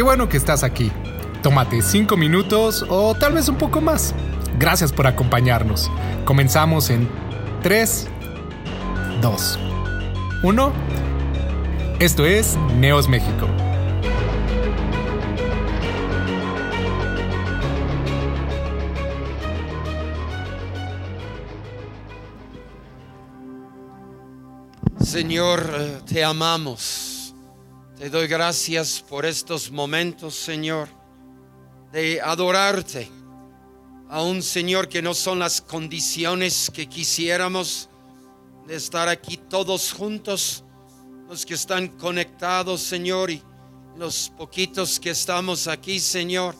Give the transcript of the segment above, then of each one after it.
Qué bueno que estás aquí. Tómate 5 minutos o tal vez un poco más. Gracias por acompañarnos. Comenzamos en 3, 2, 1. Esto es Neos México. Señor, eh, te amamos. Te doy gracias por estos momentos, Señor, de adorarte. A un Señor que no son las condiciones que quisiéramos de estar aquí todos juntos, los que están conectados, Señor, y los poquitos que estamos aquí, Señor.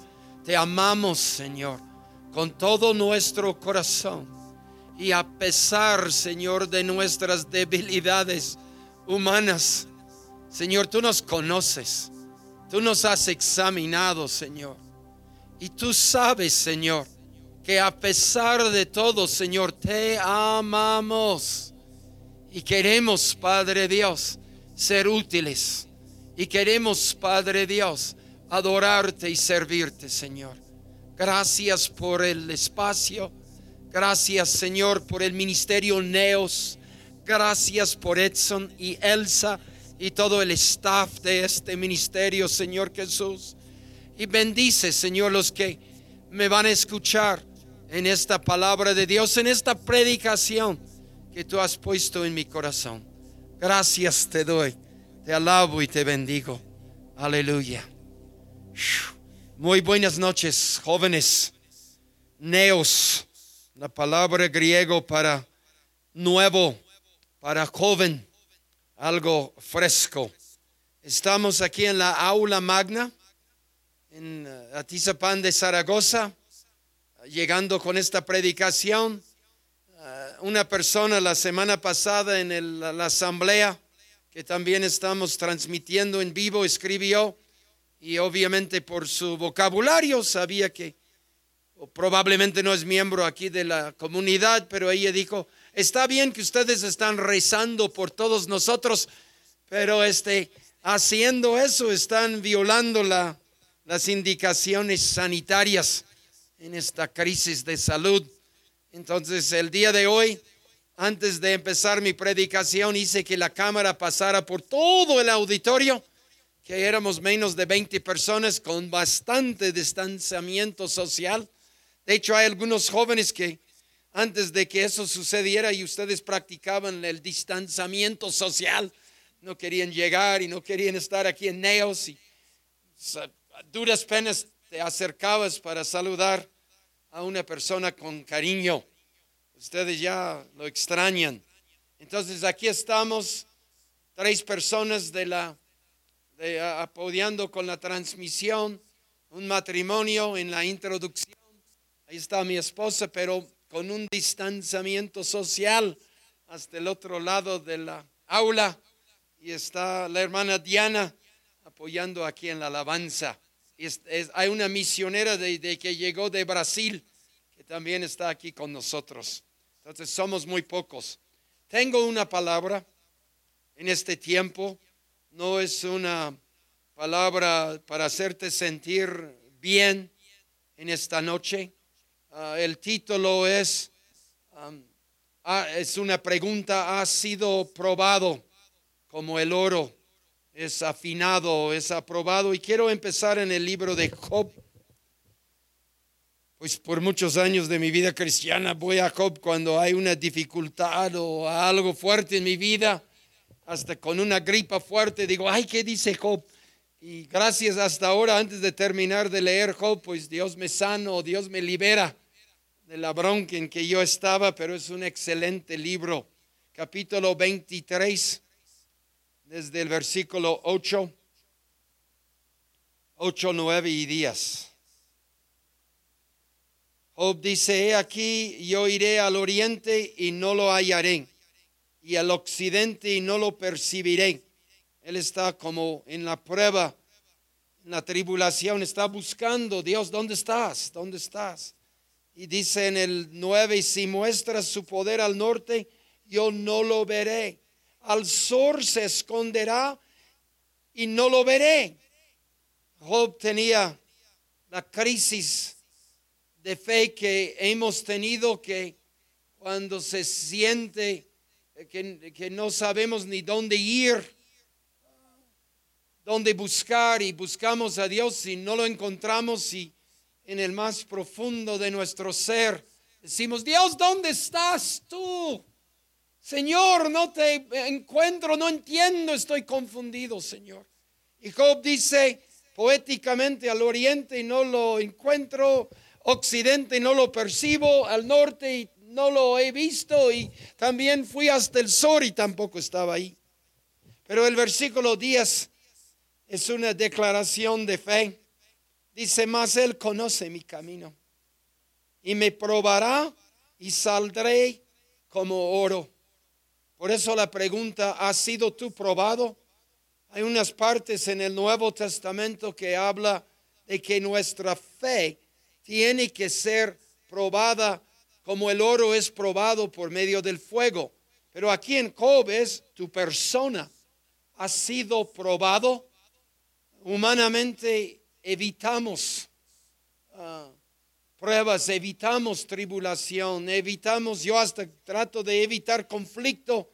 Te amamos, Señor, con todo nuestro corazón. Y a pesar, Señor, de nuestras debilidades humanas, Señor, tú nos conoces. Tú nos has examinado, Señor. Y tú sabes, Señor, que a pesar de todo, Señor, te amamos. Y queremos, Padre Dios, ser útiles. Y queremos, Padre Dios, adorarte y servirte, Señor. Gracias por el espacio Gracias Señor por el ministerio Neos. Gracias por Edson y Elsa y todo el staff de este ministerio, Señor Jesús. Y bendice, Señor, los que me van a escuchar en esta palabra de Dios, en esta predicación que tú has puesto en mi corazón. Gracias te doy, te alabo y te bendigo. Aleluya. Muy buenas noches, jóvenes. Neos la palabra griego para nuevo, para joven, algo fresco. Estamos aquí en la aula magna, en eh, Atizapán de Zaragoza, llegando con esta predicación. Eh, una persona la semana pasada en la asamblea, que también estamos transmitiendo en vivo, escribió, y obviamente por su vocabulario sabía que probablemente no es miembro aquí de la comunidad, pero ella dijo, está bien que ustedes están rezando por todos nosotros, pero este, haciendo eso están violando la, las indicaciones sanitarias en esta crisis de salud. Entonces, el día de hoy, antes de empezar mi predicación, hice que la cámara pasara por todo el auditorio, que éramos menos de 20 personas con bastante distanciamiento social de hecho, hay algunos jóvenes que antes de que eso sucediera y ustedes practicaban el distanciamiento social, no querían llegar y no querían estar aquí en Neos y a duras penas te acercabas para saludar a una persona con cariño. Ustedes ya lo extrañan. Entonces aquí estamos, tres personas de la, apoyando con la transmisión, un matrimonio en la introducción Ahí está mi esposa, pero con un distanciamiento social hasta el otro lado de la aula. Y está la hermana Diana apoyando aquí en la alabanza. hay una misionera de, que llegó de Brasil que también está aquí con nosotros. Entonces somos muy pocos. Tengo una palabra en este tiempo. No es una palabra para hacerte sentir bien en esta noche. Ah, el título es, ah, es una pregunta, ¿ha sido probado como el oro? Es afinado, es aprobado. Y quiero empezar en el libro de Job. Pues por muchos años de mi vida cristiana voy a Job cuando hay una dificultad o algo fuerte en mi vida. Hasta con una gripa fuerte digo, ay, ¿qué dice Job? Y gracias hasta ahora, antes de terminar de leer Job, pues Dios me sano, Dios me libera de la bronca en que yo estaba, pero es un excelente libro. Capítulo 23, desde el versículo 8, 8, 9 y 10. Job dice, he aquí yo iré al oriente y no lo hallaré, y al occidente y no lo percibiré. Él está como en la prueba, en la tribulación, está buscando, Dios, ¿dónde estás? ¿Dónde estás? Y dice en el 9, y si muestras su poder al norte, yo no lo veré. Al sur se esconderá y no lo veré. Job tenía la crisis de fe que hemos tenido, que cuando se siente que, que no sabemos ni dónde ir, dónde buscar y buscamos a Dios y no lo encontramos y en el más profundo de nuestro ser decimos, Dios, ¿dónde estás tú? Señor, no te encuentro, no entiendo, estoy confundido, Señor. Y Job dice poéticamente al oriente y no lo encuentro, occidente no lo percibo, al norte y no lo he visto y también fui hasta el sur y tampoco estaba ahí. Pero el versículo 10 es una declaración de fe. Dice, más Él conoce mi camino y me probará y saldré como oro. Por eso la pregunta, ¿has sido tú probado? Hay unas partes en el Nuevo Testamento que habla de que nuestra fe tiene que ser probada como el oro es probado por medio del fuego. Pero aquí en Job es tu persona ha sido probado. Humanamente evitamos ah, pruebas, evitamos tribulación, evitamos, yo hasta trato de evitar conflicto,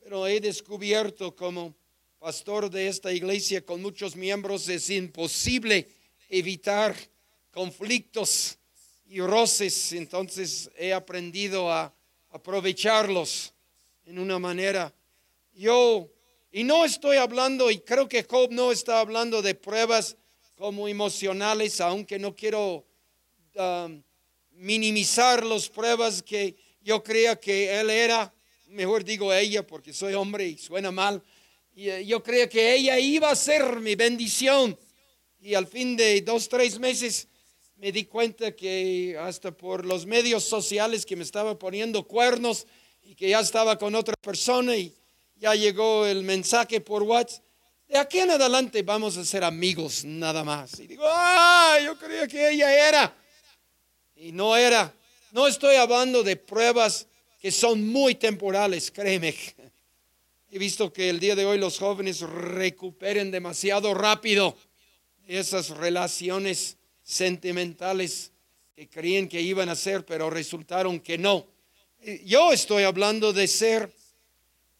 pero he descubierto como pastor de esta iglesia con muchos miembros es imposible evitar conflictos y roces, entonces he aprendido a aprovecharlos en una manera. Yo, y no estoy hablando, y creo que Job no está hablando de pruebas como emocionales, aunque no quiero Um, minimizar las pruebas que yo creía que él era, mejor digo ella porque soy hombre y suena mal, y eh, yo creía que ella iba a ser mi bendición. Y al fin de dos, tres meses me di cuenta que hasta por los medios sociales que me estaba poniendo cuernos y que ya estaba con otra persona y ya llegó el mensaje por WhatsApp. De aquí en adelante vamos a ser amigos nada más. Y digo, ah, yo creía que ella era. Y no era, no estoy hablando de pruebas que son muy temporales, créeme. He visto que el día de hoy los jóvenes recuperen demasiado rápido esas relaciones sentimentales que creían que iban a ser, pero resultaron que no. Yo estoy hablando de ser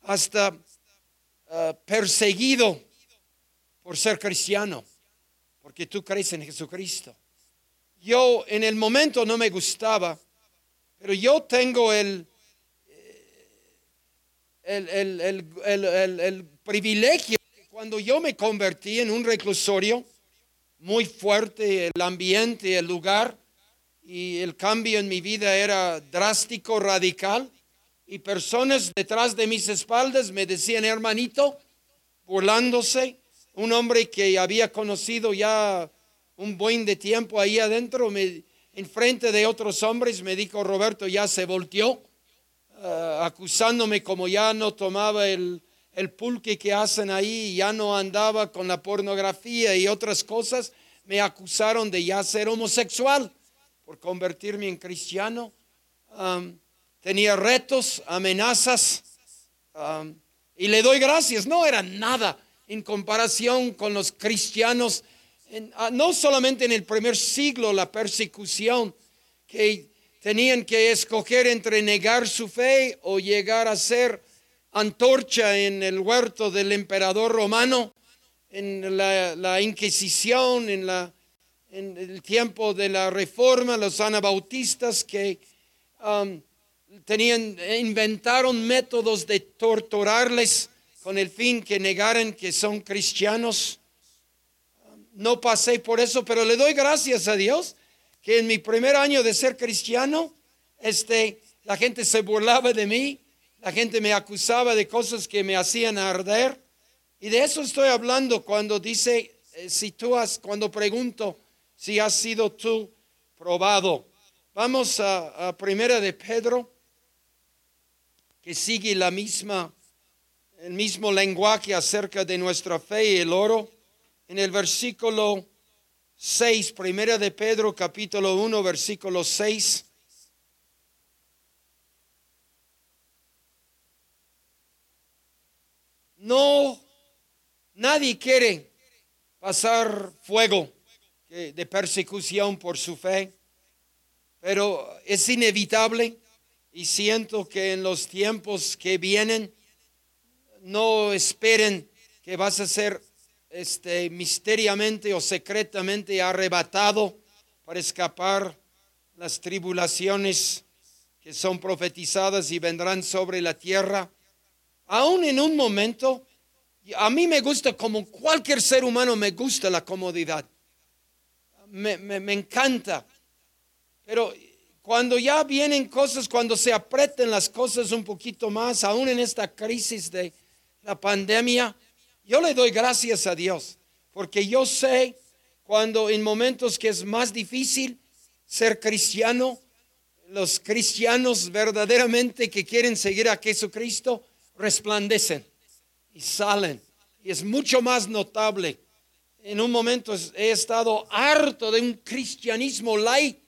hasta ah, perseguido por ser cristiano, porque tú crees en Jesucristo. Yo en el momento no me gustaba, pero yo tengo el, el, privilegio cuando yo me convertí en un reclusorio, muy fuerte el ambiente, el lugar, y el cambio en mi vida era drástico, radical, y personas detrás de mis espaldas me decían, hermanito, burlándose, un hombre que había conocido ya un buen de tiempo ahí adentro, me, en frente de otros hombres, me dijo Roberto, ya se volteó, eh, acusándome como ya no tomaba el, el pulque que hacen ahí, ya no andaba con la pornografía y otras cosas, me acusaron de ya ser homosexual por convertirme en cristiano. Tenía retos, amenazas, y le doy gracias, no era nada en comparación con los cristianos. Ah, no solamente en el primer siglo la persecución, que tenían que escoger entre negar su fe o llegar a ser antorcha en el huerto del emperador romano, en la, Inquisición, en, la, en, el tiempo de la Reforma, los anabautistas que tenían, inventaron métodos de torturarles con el fin que negaran que son cristianos no pasé por eso, pero le doy gracias a Dios que en mi primer año de ser cristiano, este, la gente se burlaba de mí, la gente me acusaba de cosas que me hacían arder. Y de eso estoy hablando cuando dice, eh, si tú has, cuando pregunto si has sido tú probado. Vamos a, a Primera de Pedro, que sigue la misma, el mismo lenguaje acerca de nuestra fe y el oro en el versículo 6, primera de Pedro capítulo 1, versículo 6. No, nadie quiere pasar fuego de persecución por su fe, pero es inevitable y siento que en los tiempos que vienen no esperen que vas a ser este misteriamente o secretamente arrebatado para escapar las tribulaciones que son profetizadas y vendrán sobre la tierra. Aún en un momento, a mí me gusta, como cualquier ser humano, me gusta la comodidad. Me, me, encanta. Pero cuando ya vienen cosas, cuando se apretan las cosas un poquito más, aún en esta crisis de la pandemia, yo le doy gracias a Dios, porque yo sé cuando en momentos que es más difícil ser cristiano, los cristianos verdaderamente que quieren seguir a Jesucristo resplandecen y salen. Y es mucho más notable. En un momento he estado harto de un cristianismo light,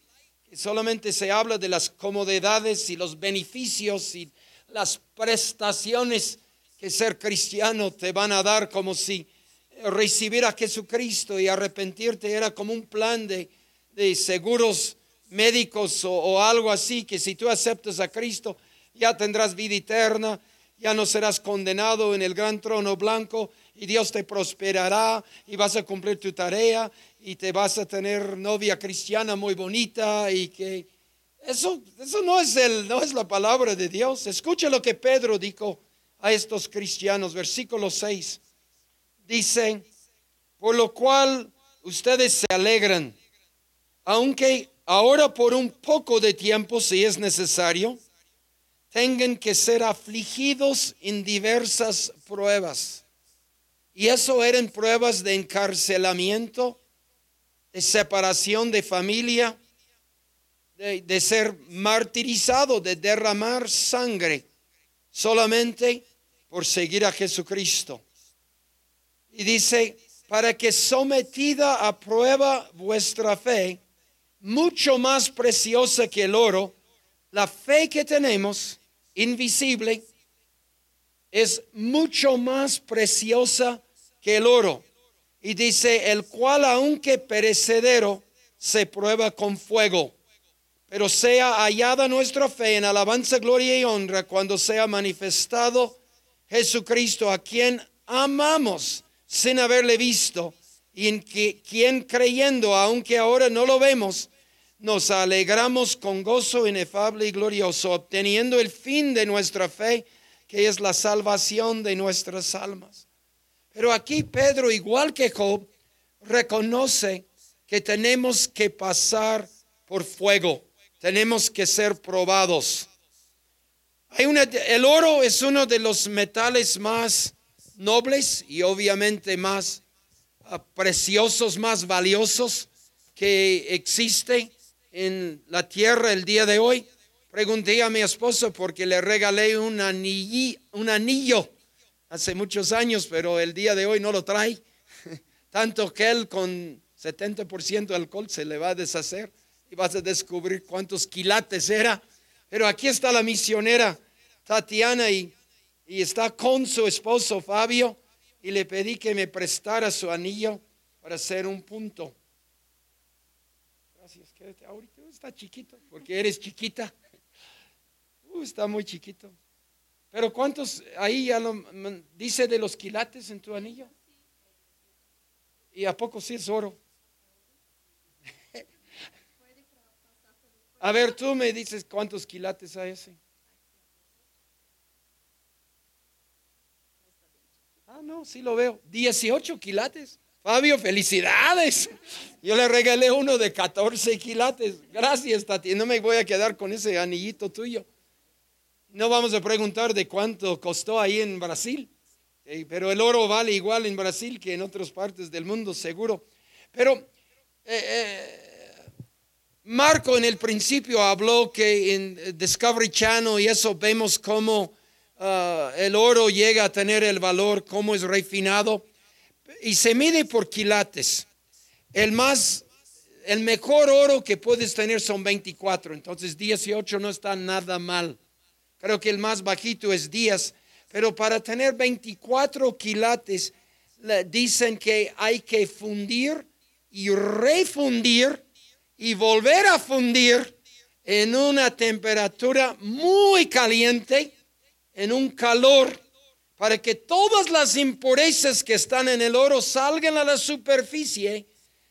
solamente se habla de las comodidades y los beneficios y las prestaciones que ser cristiano te van a dar como si recibir a Jesucristo y arrepentirte era como un plan de, de seguros médicos o, algo así, que si tú aceptas a Cristo, ya tendrás vida eterna, ya no serás condenado en el gran trono blanco y Dios te prosperará y vas a cumplir tu tarea y te vas a tener novia cristiana muy bonita y que eso, eso no, es el, no es la palabra de Dios. Escucha lo que Pedro dijo a estos cristianos, versículo 6. Dice, por lo cual ustedes se alegran, aunque ahora por un poco de tiempo, si es necesario, tengan que ser afligidos en diversas pruebas. Y eso eran pruebas de encarcelamiento, de separación de familia, de, de, ser martirizado, de derramar sangre, solamente por seguir a Jesucristo. Y dice, para que sometida a prueba vuestra fe, mucho más preciosa que el oro, la fe que tenemos, invisible, es mucho más preciosa que el oro. Y dice, el cual aunque perecedero, se prueba con fuego, pero sea hallada nuestra fe en alabanza, gloria y honra cuando sea manifestado Jesucristo, a quien amamos sin haberle visto y en que, quien creyendo, aunque ahora no lo vemos, nos alegramos con gozo inefable y glorioso, obteniendo el fin de nuestra fe, que es la salvación de nuestras almas. Pero aquí Pedro, igual que Job, reconoce que tenemos que pasar por fuego, tenemos que ser probados. Hay una, el oro es uno de los metales más nobles y obviamente más preciosos, más valiosos que existe en la tierra el día de hoy. Pregunté a mi esposo porque le regalé un, un anillo hace muchos años, pero el día de hoy no lo trae. Tanto que él con 70% de alcohol se le va a deshacer y vas a descubrir cuántos quilates era. Pero aquí está la misionera Tatiana y, está con su esposo Fabio y le pedí que me prestara su anillo para hacer un punto. Gracias, quédate ahorita. Está chiquito, porque eres chiquita. Uh, está muy chiquito. Pero ¿cuántos ahí ya lo dice de los quilates en tu anillo? ¿Y a poco sí es oro? A ver, tú me dices cuántos quilates hay ese. Ah, no, sí lo veo. 18 quilates. Fabio, felicidades. Yo le regalé uno de 14 quilates. Gracias, Tati. No me voy a quedar con ese anillito tuyo. No vamos a preguntar de cuánto costó ahí en Brasil. Pero el oro vale igual en Brasil que en otras partes del mundo, seguro. Pero eh, eh, Marco en el principio habló que en Discovery Channel y eso vemos cómo el oro llega a tener el valor, cómo es refinado, y se mide por quilates. El más, el mejor oro que puedes tener son 24, entonces 18 no está nada mal. Creo que el más bajito es 10, pero para tener 24 quilates dicen que hay que fundir y refundir y volver a fundir en una temperatura muy caliente, en un calor, para que todas las impurezas que están en el oro salgan a la superficie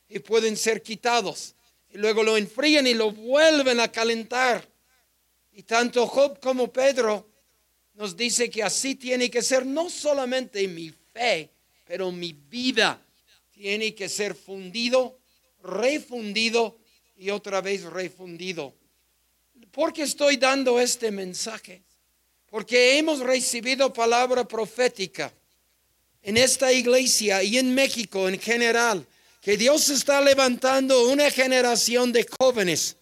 y pueden ser quitados. Y luego lo enfrían y lo vuelven a calentar. Y tanto Job como Pedro nos dice que así tiene que ser no solamente mi fe, pero mi vida tiene que ser fundido, refundido y otra vez refundido. ¿Por qué estoy dando este mensaje? Porque hemos recibido palabra profética en esta iglesia y en México en general, que Dios está levantando una generación de jóvenes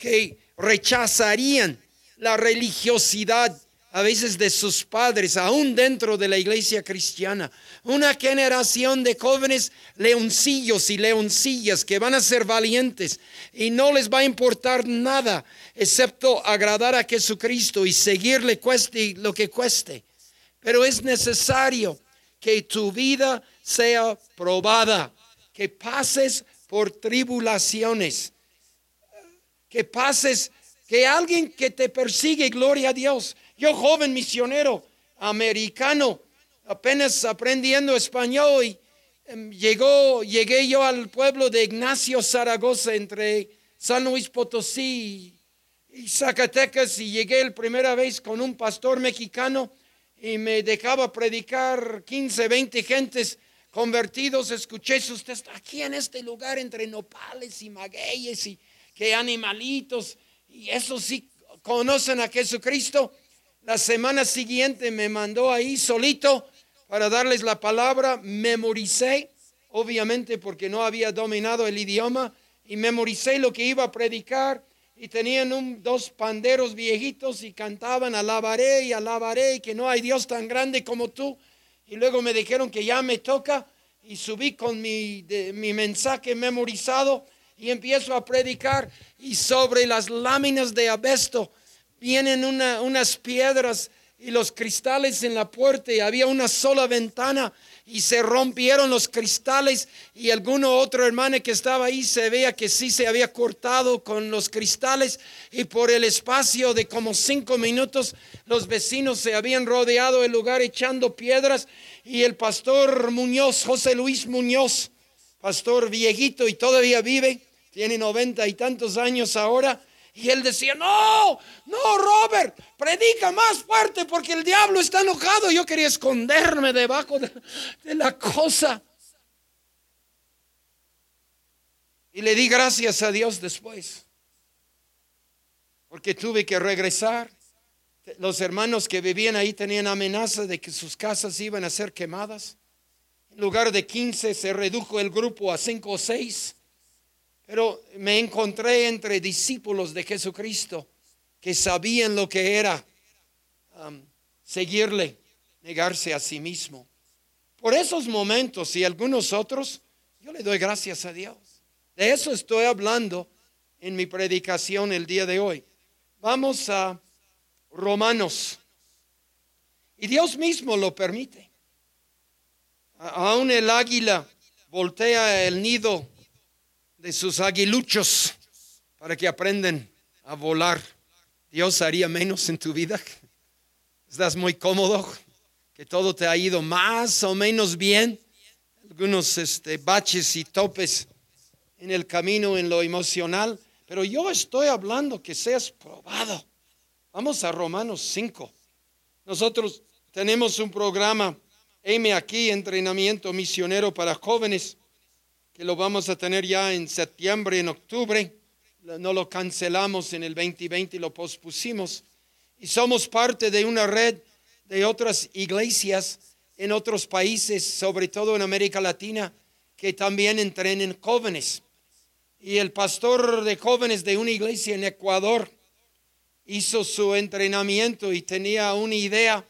que rechazarían la religiosidad a veces de sus padres, aún dentro de la iglesia cristiana. Una generación de jóvenes leoncillos y leoncillas que van a ser valientes y no les va a importar nada excepto agradar a Jesucristo y seguirle cueste lo que cueste. Pero es necesario que tu vida sea probada, que pases por tribulaciones, que pases, que alguien que te persigue, gloria a Dios, yo joven misionero americano, apenas aprendiendo español y em, llegó, llegué yo al pueblo de Ignacio Zaragoza entre San Luis Potosí y Zacatecas y llegué la primera vez con un pastor mexicano y me dejaba predicar 15, 20 gentes convertidos. Escuché, usted está aquí en este lugar entre nopales y magueyes y que animalitos y eso sí conocen a Jesucristo. La semana siguiente me mandó ahí solito para darles la palabra. Memoricé, obviamente porque no había dominado el idioma, y memoricé lo que iba a predicar. Y tenían un, dos panderos viejitos y cantaban, alabaré y alabaré, que no hay Dios tan grande como tú. Y luego me dijeron que ya me toca y subí con mi, mi mensaje memorizado y empiezo a predicar y sobre las láminas de abesto vienen unas piedras y los cristales en la puerta y había una sola ventana y se rompieron los cristales y alguno otro hermano que estaba ahí se veía que sí se había cortado con los cristales y por el espacio de como cinco minutos los vecinos se habían rodeado el lugar echando piedras y el pastor Muñoz, José Luis Muñoz, pastor viejito y todavía vive, tiene noventa y tantos años ahora, y él decía, no, no, Robert, predica más fuerte porque el diablo está enojado. Yo quería esconderme debajo de, la cosa. Y le di gracias a Dios después, porque tuve que regresar. Los hermanos que vivían ahí tenían amenaza de que sus casas iban a ser quemadas. En lugar de 15 se redujo el grupo a 5 o 6. Pero me encontré entre discípulos de Jesucristo que sabían lo que era um, seguirle, negarse a sí mismo. Por esos momentos y algunos otros, yo le doy gracias a Dios. De eso estoy hablando en mi predicación el día de hoy. Vamos a Romanos. Y Dios mismo lo permite. Aún el águila voltea el nido de sus aguiluchos para que aprendan a volar. Dios haría menos en tu vida. Estás muy cómodo, que todo te ha ido más o menos bien. Algunos este, baches y topes en el camino, en lo emocional. Pero yo estoy hablando que seas probado. Vamos a Romanos 5. Nosotros tenemos un programa, M aquí, entrenamiento misionero para jóvenes que lo vamos a tener ya en septiembre, en octubre. No lo cancelamos en el 2020 y lo pospusimos. Y somos parte de una red de otras iglesias en otros países, sobre todo en América Latina, que también entrenen jóvenes. Y el pastor de jóvenes de una iglesia en Ecuador hizo su entrenamiento y tenía una idea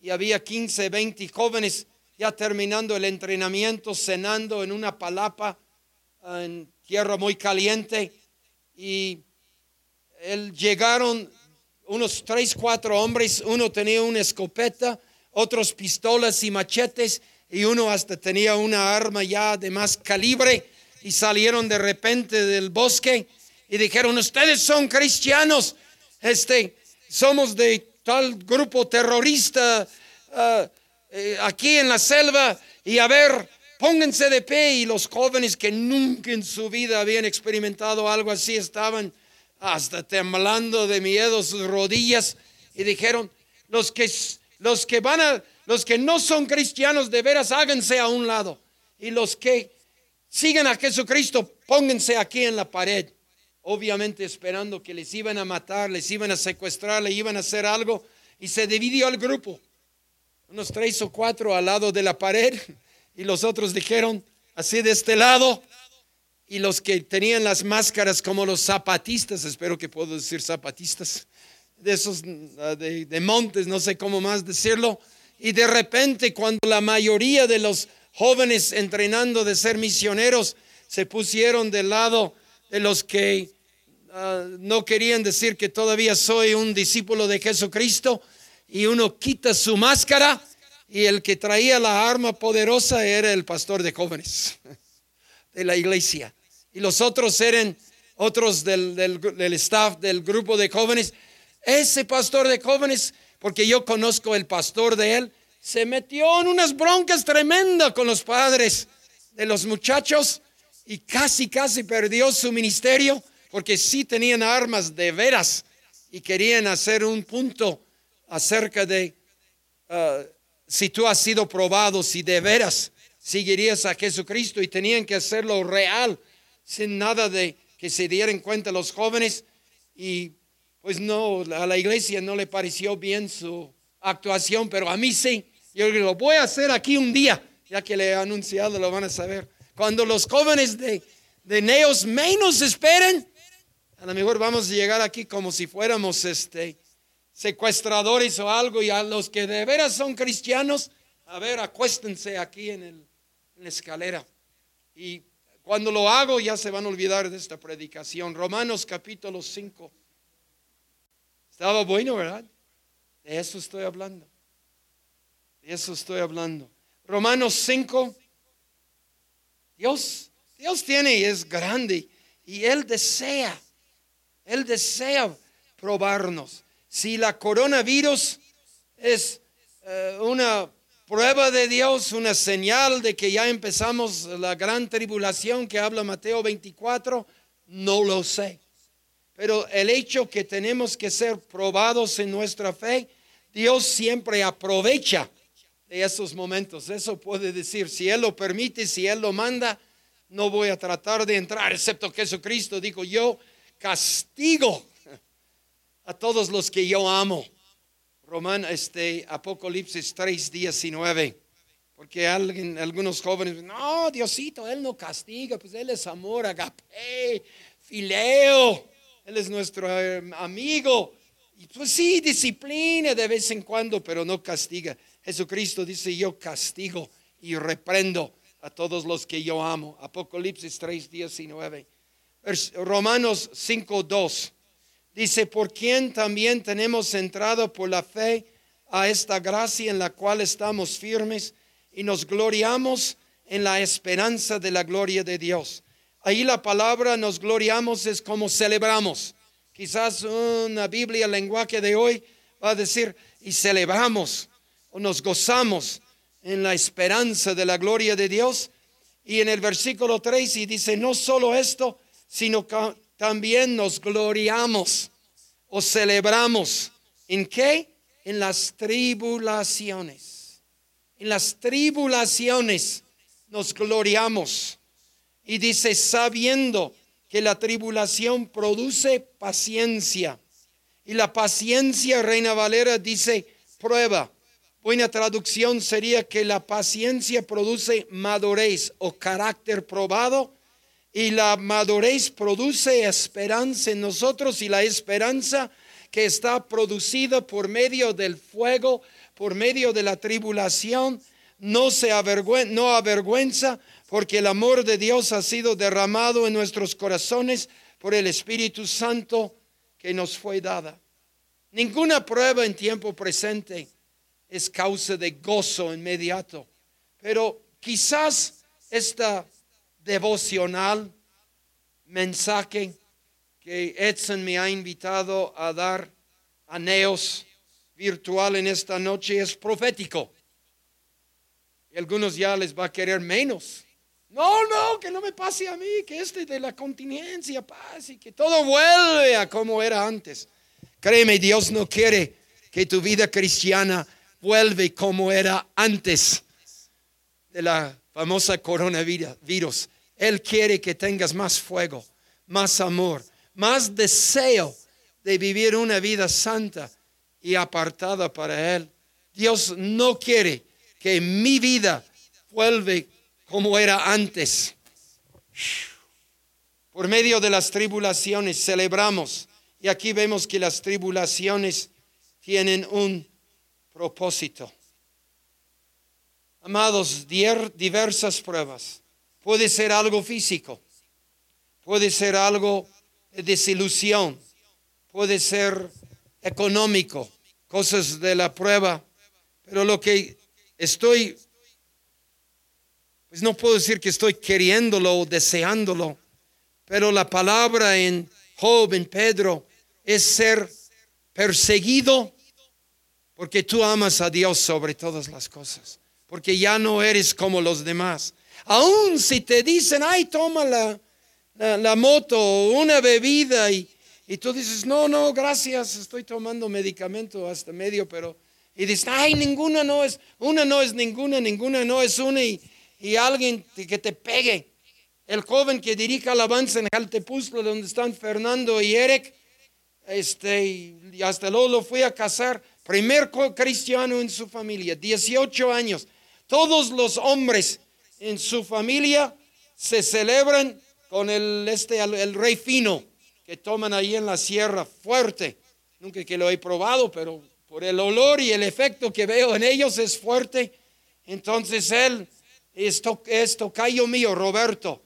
y había 15, 20 jóvenes ya terminando el entrenamiento, cenando en una palapa en tierra muy caliente. Y él, llegaron unos tres, cuatro hombres, uno tenía una escopeta, otros pistolas y machetes, y uno hasta tenía una arma ya de más calibre. Y salieron de repente del bosque y dijeron, ustedes son cristianos, este, somos de tal grupo terrorista ah, eh, aquí en la selva y a ver, pónganse de pie. Y los jóvenes que nunca en su vida habían experimentado algo así estaban hasta temblando de miedo sus rodillas y dijeron, los que, los que van a, los que no son cristianos de veras háganse a un lado. Y los que siguen a Jesucristo pónganse aquí en la pared obviamente esperando que les iban a matar, les iban a secuestrar, les iban a hacer algo, y se dividió el grupo, unos tres o cuatro al lado de la pared, y los otros dijeron, así de este lado, y los que tenían las máscaras como los zapatistas, espero que puedo decir zapatistas, de esos ah, de, de montes, no sé cómo más decirlo, y de repente cuando la mayoría de los jóvenes entrenando de ser misioneros se pusieron del lado de los que ah, no querían decir que todavía soy un discípulo de Jesucristo y uno quita su máscara y el que traía la arma poderosa era el pastor de jóvenes de la iglesia. Y los otros eran otros del, del staff del grupo de jóvenes. Ese pastor de jóvenes, porque yo conozco el pastor de él, se metió en unas broncas tremendas con los padres de los muchachos y casi, casi perdió su ministerio porque sí tenían armas de veras y querían hacer un punto acerca de uh, si tú has sido probado, si de veras seguirías a Jesucristo y tenían que hacerlo real, sin nada de que se dieran cuenta los jóvenes y pues no, a la iglesia no le pareció bien su actuación, pero a mí sí. Yo lo voy a hacer aquí un día, ya que le he anunciado, lo van a saber. Cuando los jóvenes de, de Neos menos esperen, a lo mejor vamos a llegar aquí como si fuéramos este, secuestradores o algo, y a los que de veras son cristianos, a ver, acuéstense aquí en, el, la escalera. Y cuando lo hago ya se van a olvidar de esta predicación. Romanos capítulo 5. Estaba bueno, ¿verdad? De eso estoy hablando. De eso estoy hablando. Romanos 5, Dios, Dios tiene y es grande y Él desea, Él desea probarnos. Si la coronavirus es eh, una prueba de Dios, una señal de que ya empezamos la gran tribulación que habla Mateo 24, no lo sé. Pero el hecho que tenemos que ser probados en nuestra fe, Dios siempre aprovecha de esos momentos. Eso puede decir, si Él lo permite, si Él lo manda, no voy a tratar de entrar, excepto Jesucristo dijo, yo castigo a todos los que yo amo. Román, este, Apocalipsis 3, 19. Porque alguien, algunos jóvenes, no, Diosito, Él no castiga, pues Él es amor, agape, fileo, Él es nuestro eh, amigo. Y pues sí, disciplina de vez en cuando, pero no castiga. Jesucristo dice, yo castigo y reprendo a todos los que yo amo. Apocalipsis 3, 19. Romanos 5, 2. Dice, por quien también tenemos entrado por la fe a esta gracia en la cual estamos firmes y nos gloriamos en la esperanza de la gloria de Dios. Ahí la palabra nos gloriamos es como celebramos. Quizás una Biblia, lenguaje de hoy, va a decir, y celebramos o nos gozamos en la esperanza de la gloria de Dios. Y en el versículo 3 y dice, no solo esto, sino también nos gloriamos o celebramos. ¿En qué? En las tribulaciones. En las tribulaciones nos gloriamos. Y dice, sabiendo que la tribulación produce paciencia. Y la paciencia, Reina Valera, dice prueba. Buena traducción sería que la paciencia produce madurez o carácter probado y la madurez produce esperanza en nosotros y la esperanza que está producida por medio del fuego, por medio de la tribulación, no se avergüenza, avergüenza porque el amor de Dios ha sido derramado en nuestros corazones por el Espíritu Santo que nos fue dada. Ninguna prueba en tiempo presente es causa de gozo inmediato, Pero quizás esta devocional mensaje que Edson me ha invitado a dar a Neos virtual en esta noche es profético. Y algunos ya les va a querer menos. No, no, que no me pase a mí, que este de la contingencia pase y que todo vuelve a como era antes. Créeme, Dios no quiere que tu vida cristiana vuelve como era antes de la famosa coronavirus. Él quiere que tengas más fuego, más amor, más deseo de vivir una vida santa y apartada para Él. Dios no quiere que mi vida vuelve como era antes. Por medio de las tribulaciones celebramos. Y aquí vemos que las tribulaciones tienen un propósito. Amados, diversas pruebas. Puede ser algo físico, puede ser algo de desilusión, puede ser económico, cosas de la prueba. Pero lo que estoy pues no puedo decir que estoy queriéndolo o deseándolo, pero la palabra en Job, en Pedro, es ser perseguido porque tú amas a Dios sobre todas las cosas, porque ya no eres como los demás. Aún si te dicen, ay, toma la, la, moto o una bebida y, y tú dices, no, no, gracias, estoy tomando medicamento hasta medio, pero... Y dices, ay, ninguna no es, una no es ninguna, ninguna no es una. Y, y alguien que te pegue. El joven que dirige alabanza en Jaltepuzlo, donde están Fernando y Eric, este, y hasta luego lo fui a casar, primer cristiano en su familia, 18 años. Todos los hombres en su familia se celebran con el, este, el rey fino que toman ahí en la sierra, fuerte. Nunca que lo he probado, pero por el olor y el efecto que veo en ellos es fuerte. Entonces él esto, esto tocayo mío, Roberto,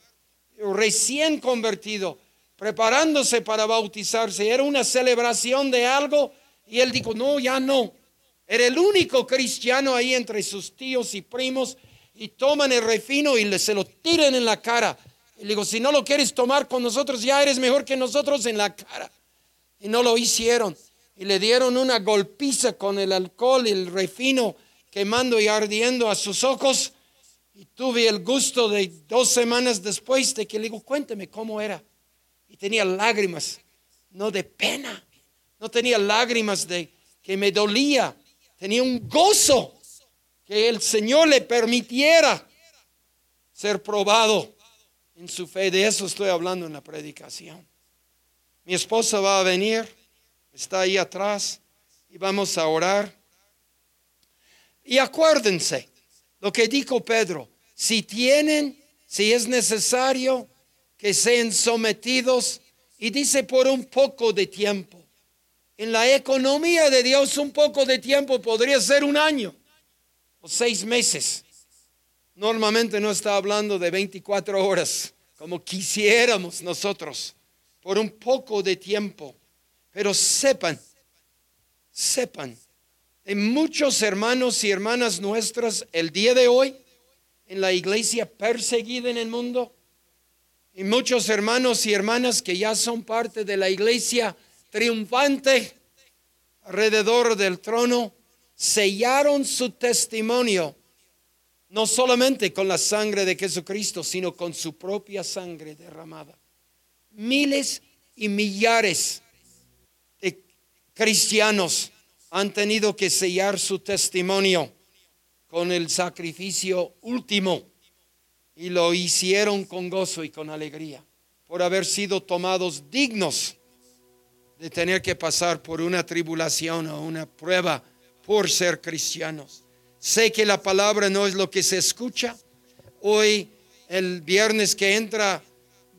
recién convertido, preparándose para bautizarse. Era una celebración de algo y él dijo, no, ya no. Era el único cristiano ahí entre sus tíos y primos y toman el refino y se lo tiran en la cara. Y le digo, si no lo quieres tomar con nosotros, ya eres mejor que nosotros en la cara. Y no lo hicieron. Y le dieron una golpiza con el alcohol y el refino quemando y ardiendo a sus ojos. Y tuve el gusto de dos semanas después de que le digo, cuénteme cómo era. Y tenía lágrimas, no de pena, no tenía lágrimas de que me dolía, tenía un gozo que el Señor le permitiera ser probado en su fe. De eso estoy hablando en la predicación. Mi esposa va a venir, está ahí atrás y vamos a orar. Y acuérdense, lo que dijo Pedro, si tienen, si es necesario, que sean sometidos, y dice por un poco de tiempo. En la economía de Dios un poco de tiempo podría ser un año o seis meses. Normalmente no está hablando de 24 horas como quisiéramos nosotros, por un poco de tiempo. Pero sepan, sepan en muchos hermanos y hermanas nuestras el día de hoy, en la iglesia perseguida en el mundo, y muchos hermanos y hermanas que ya son parte de la iglesia triunfante alrededor del trono, sellaron su testimonio, no solamente con la sangre de Jesucristo, sino con su propia sangre derramada. Miles y millares de cristianos han tenido que sellar su testimonio con el sacrificio último y lo hicieron con gozo y con alegría por haber sido tomados dignos de tener que pasar por una tribulación o una prueba por ser cristianos. Sé que la palabra no es lo que se escucha. Hoy, el viernes que entra,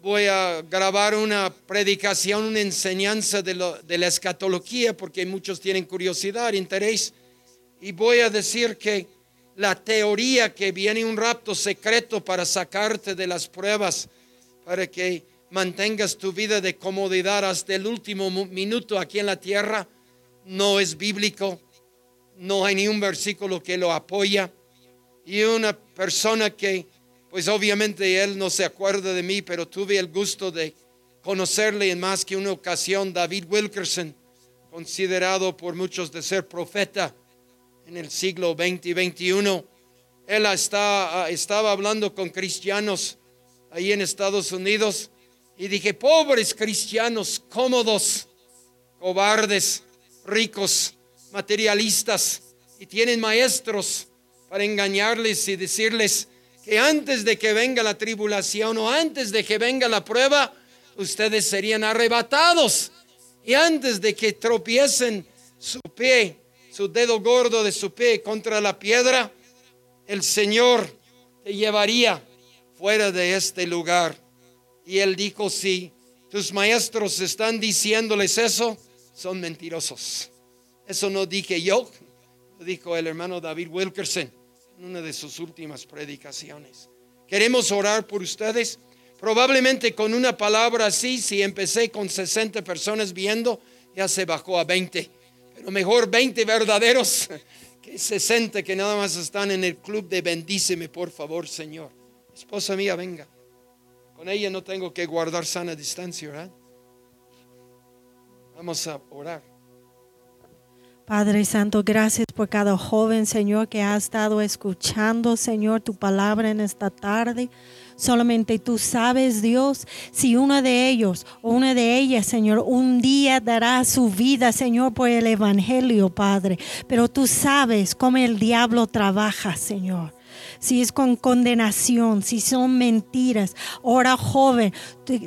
voy a grabar una predicación, una enseñanza de, la escatología, porque muchos tienen curiosidad, interés, y voy a decir que la teoría que viene un rapto secreto para sacarte de las pruebas, para que mantengas tu vida de comodidad hasta el último minuto aquí en la tierra, no es bíblico, no hay ni un versículo que lo apoya. y una persona que, pues obviamente él no se acuerda de mí, pero tuve el gusto de conocerle en más que una ocasión, David Wilkerson, considerado por muchos de ser profeta en el siglo XX y XXI. Él está, estaba hablando con cristianos ahí en Estados Unidos y dije, pobres cristianos, cómodos, cobardes, ricos, materialistas, y tienen maestros para engañarles y decirles que antes de que venga la tribulación o antes de que venga la prueba, ustedes serían arrebatados. Y antes de que tropiecen su pie, su dedo gordo de su pie contra la piedra, el Señor te llevaría fuera de este lugar. Y él dijo, si tus maestros están diciéndoles eso, son mentirosos. Eso no dije yo, lo dijo el hermano David Wilkerson en una de sus últimas predicaciones. Queremos orar por ustedes. Probablemente con una palabra así, si empecé con 60 personas viendo, ya se bajó a 20. Pero mejor 20 verdaderos que 60 que nada más están en el club de bendíceme, por favor, Señor. Esposa mía, venga. Con ella no tengo que guardar sana distancia, ¿verdad? Vamos a orar. Padre Santo, gracias por cada joven, Señor, que ha estado escuchando, Señor, tu palabra en esta tarde. Solamente tú sabes, Dios, si uno de ellos o una de ellas, Señor, un día dará su vida, Señor, por el Evangelio, Padre. Pero tú sabes cómo el diablo trabaja, Señor si es con condenación, si son mentiras. Ahora, joven,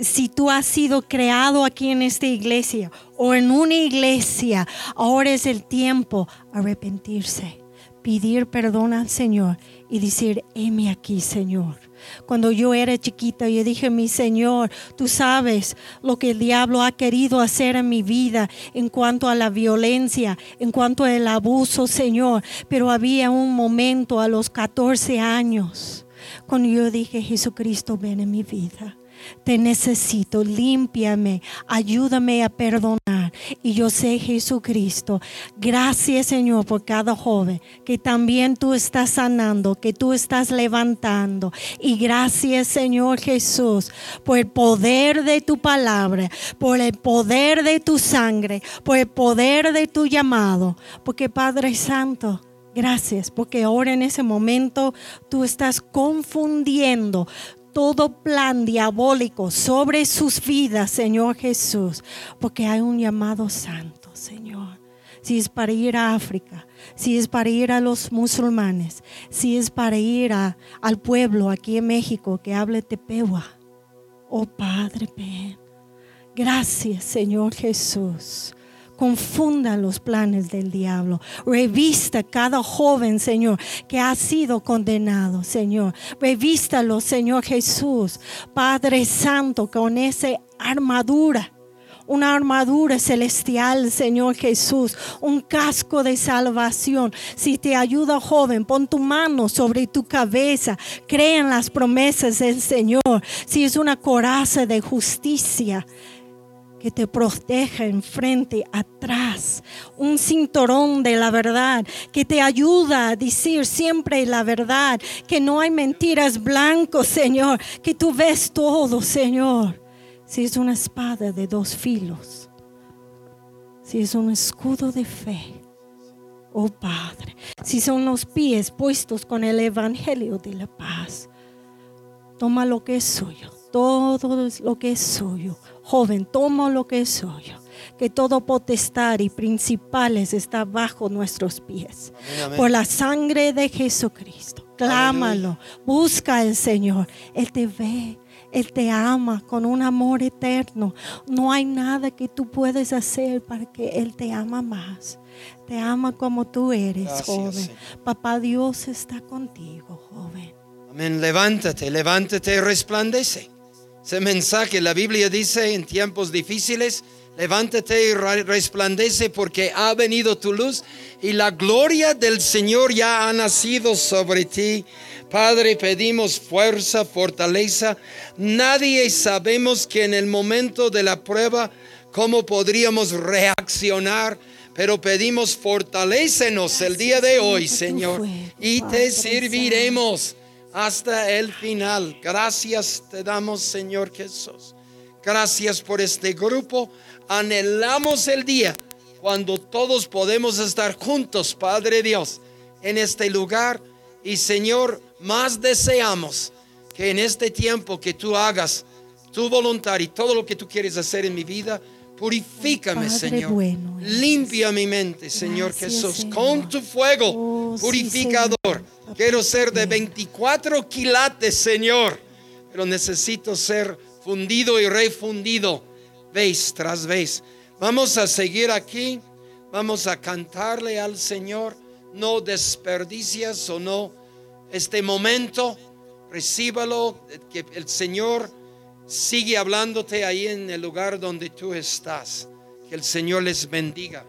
si tú has sido creado aquí en esta iglesia o en una iglesia, ahora es el tiempo arrepentirse, pedir perdón al Señor y decir, heme aquí, Señor. Cuando yo era chiquita, yo dije, mi Señor, tú sabes lo que el diablo ha querido hacer en mi vida en cuanto a la violencia, en cuanto al abuso, Señor. Pero había un momento a los 14 años cuando yo dije, Jesucristo, ven en mi vida. Te necesito, límpiame, ayúdame a perdonar. Y yo sé, Jesucristo, gracias Señor por cada joven que también tú estás sanando, que tú estás levantando. Y gracias Señor Jesús por el poder de tu palabra, por el poder de tu sangre, por el poder de tu llamado. Porque Padre Santo, Gracias, porque ahora en ese momento tú estás confundiendo todo plan diabólico sobre sus vidas, Señor Jesús, porque hay un llamado santo, Señor. Si es para ir a África, si es para ir a los musulmanes, si es para ir al pueblo aquí en México que hable tepewa. Oh Padre, ven. Gracias, Señor Jesús confunda los planes del diablo. Revista cada joven, Señor, que ha sido condenado, Señor. Revístalo, Señor Jesús, Padre Santo, con esa armadura una armadura celestial, Señor Jesús, un casco de salvación. Si te ayuda, joven, pon tu mano sobre tu cabeza, crea en las promesas del Señor. Si es una coraza de justicia, que te proteja enfrente, atrás, un cinturón de la verdad que te ayuda a decir siempre la verdad, que no hay mentiras blancos, Señor, que tú ves todo, Señor. Si es una espada de dos filos, si es un escudo de fe, oh Padre, si son los pies puestos con el Evangelio de la paz, toma lo que es suyo, todo lo que es suyo Joven, toma lo que es suyo, que todo potestad y principales está bajo nuestros pies. Por la sangre de Jesucristo. Clámalo, busca al Señor. Él te ve, Él te ama con un amor eterno. No hay nada que tú puedes hacer para que Él te ama más. Te ama como tú eres, joven. Papá Dios está contigo, joven. Amén. Levántate, levántate y resplandece. Ese mensaje, la Biblia dice en tiempos difíciles, levántate y resplandece porque ha venido tu luz y la gloria del Señor ya ha nacido sobre ti. Padre, pedimos fuerza, fortaleza. Nadie sabemos que en el momento de la prueba, cómo podríamos reaccionar Pero pedimos fortalécenos el día de hoy, Señor, y te serviremos hasta el final. Gracias te damos, Señor Jesús. Gracias por este grupo. Anhelamos el día cuando todos podemos estar juntos, Padre Dios, en este lugar. Y Señor, más deseamos que en este tiempo que tú hagas tu voluntad y todo lo que tú quieres hacer en mi vida, purifícame, Señor. bueno. Limpia mi mente, Señor Gracias, Jesús, Señor. con tu fuego Oh, purificador. Quiero ser de 24 quilates, Señor, pero necesito ser fundido y refundido vez tras vez. Vamos a seguir aquí, vamos a cantarle al Señor. No desperdicias o no este momento, recíbalo, que el Señor sigue hablándote ahí en el lugar donde tú estás. Que el Señor les bendiga.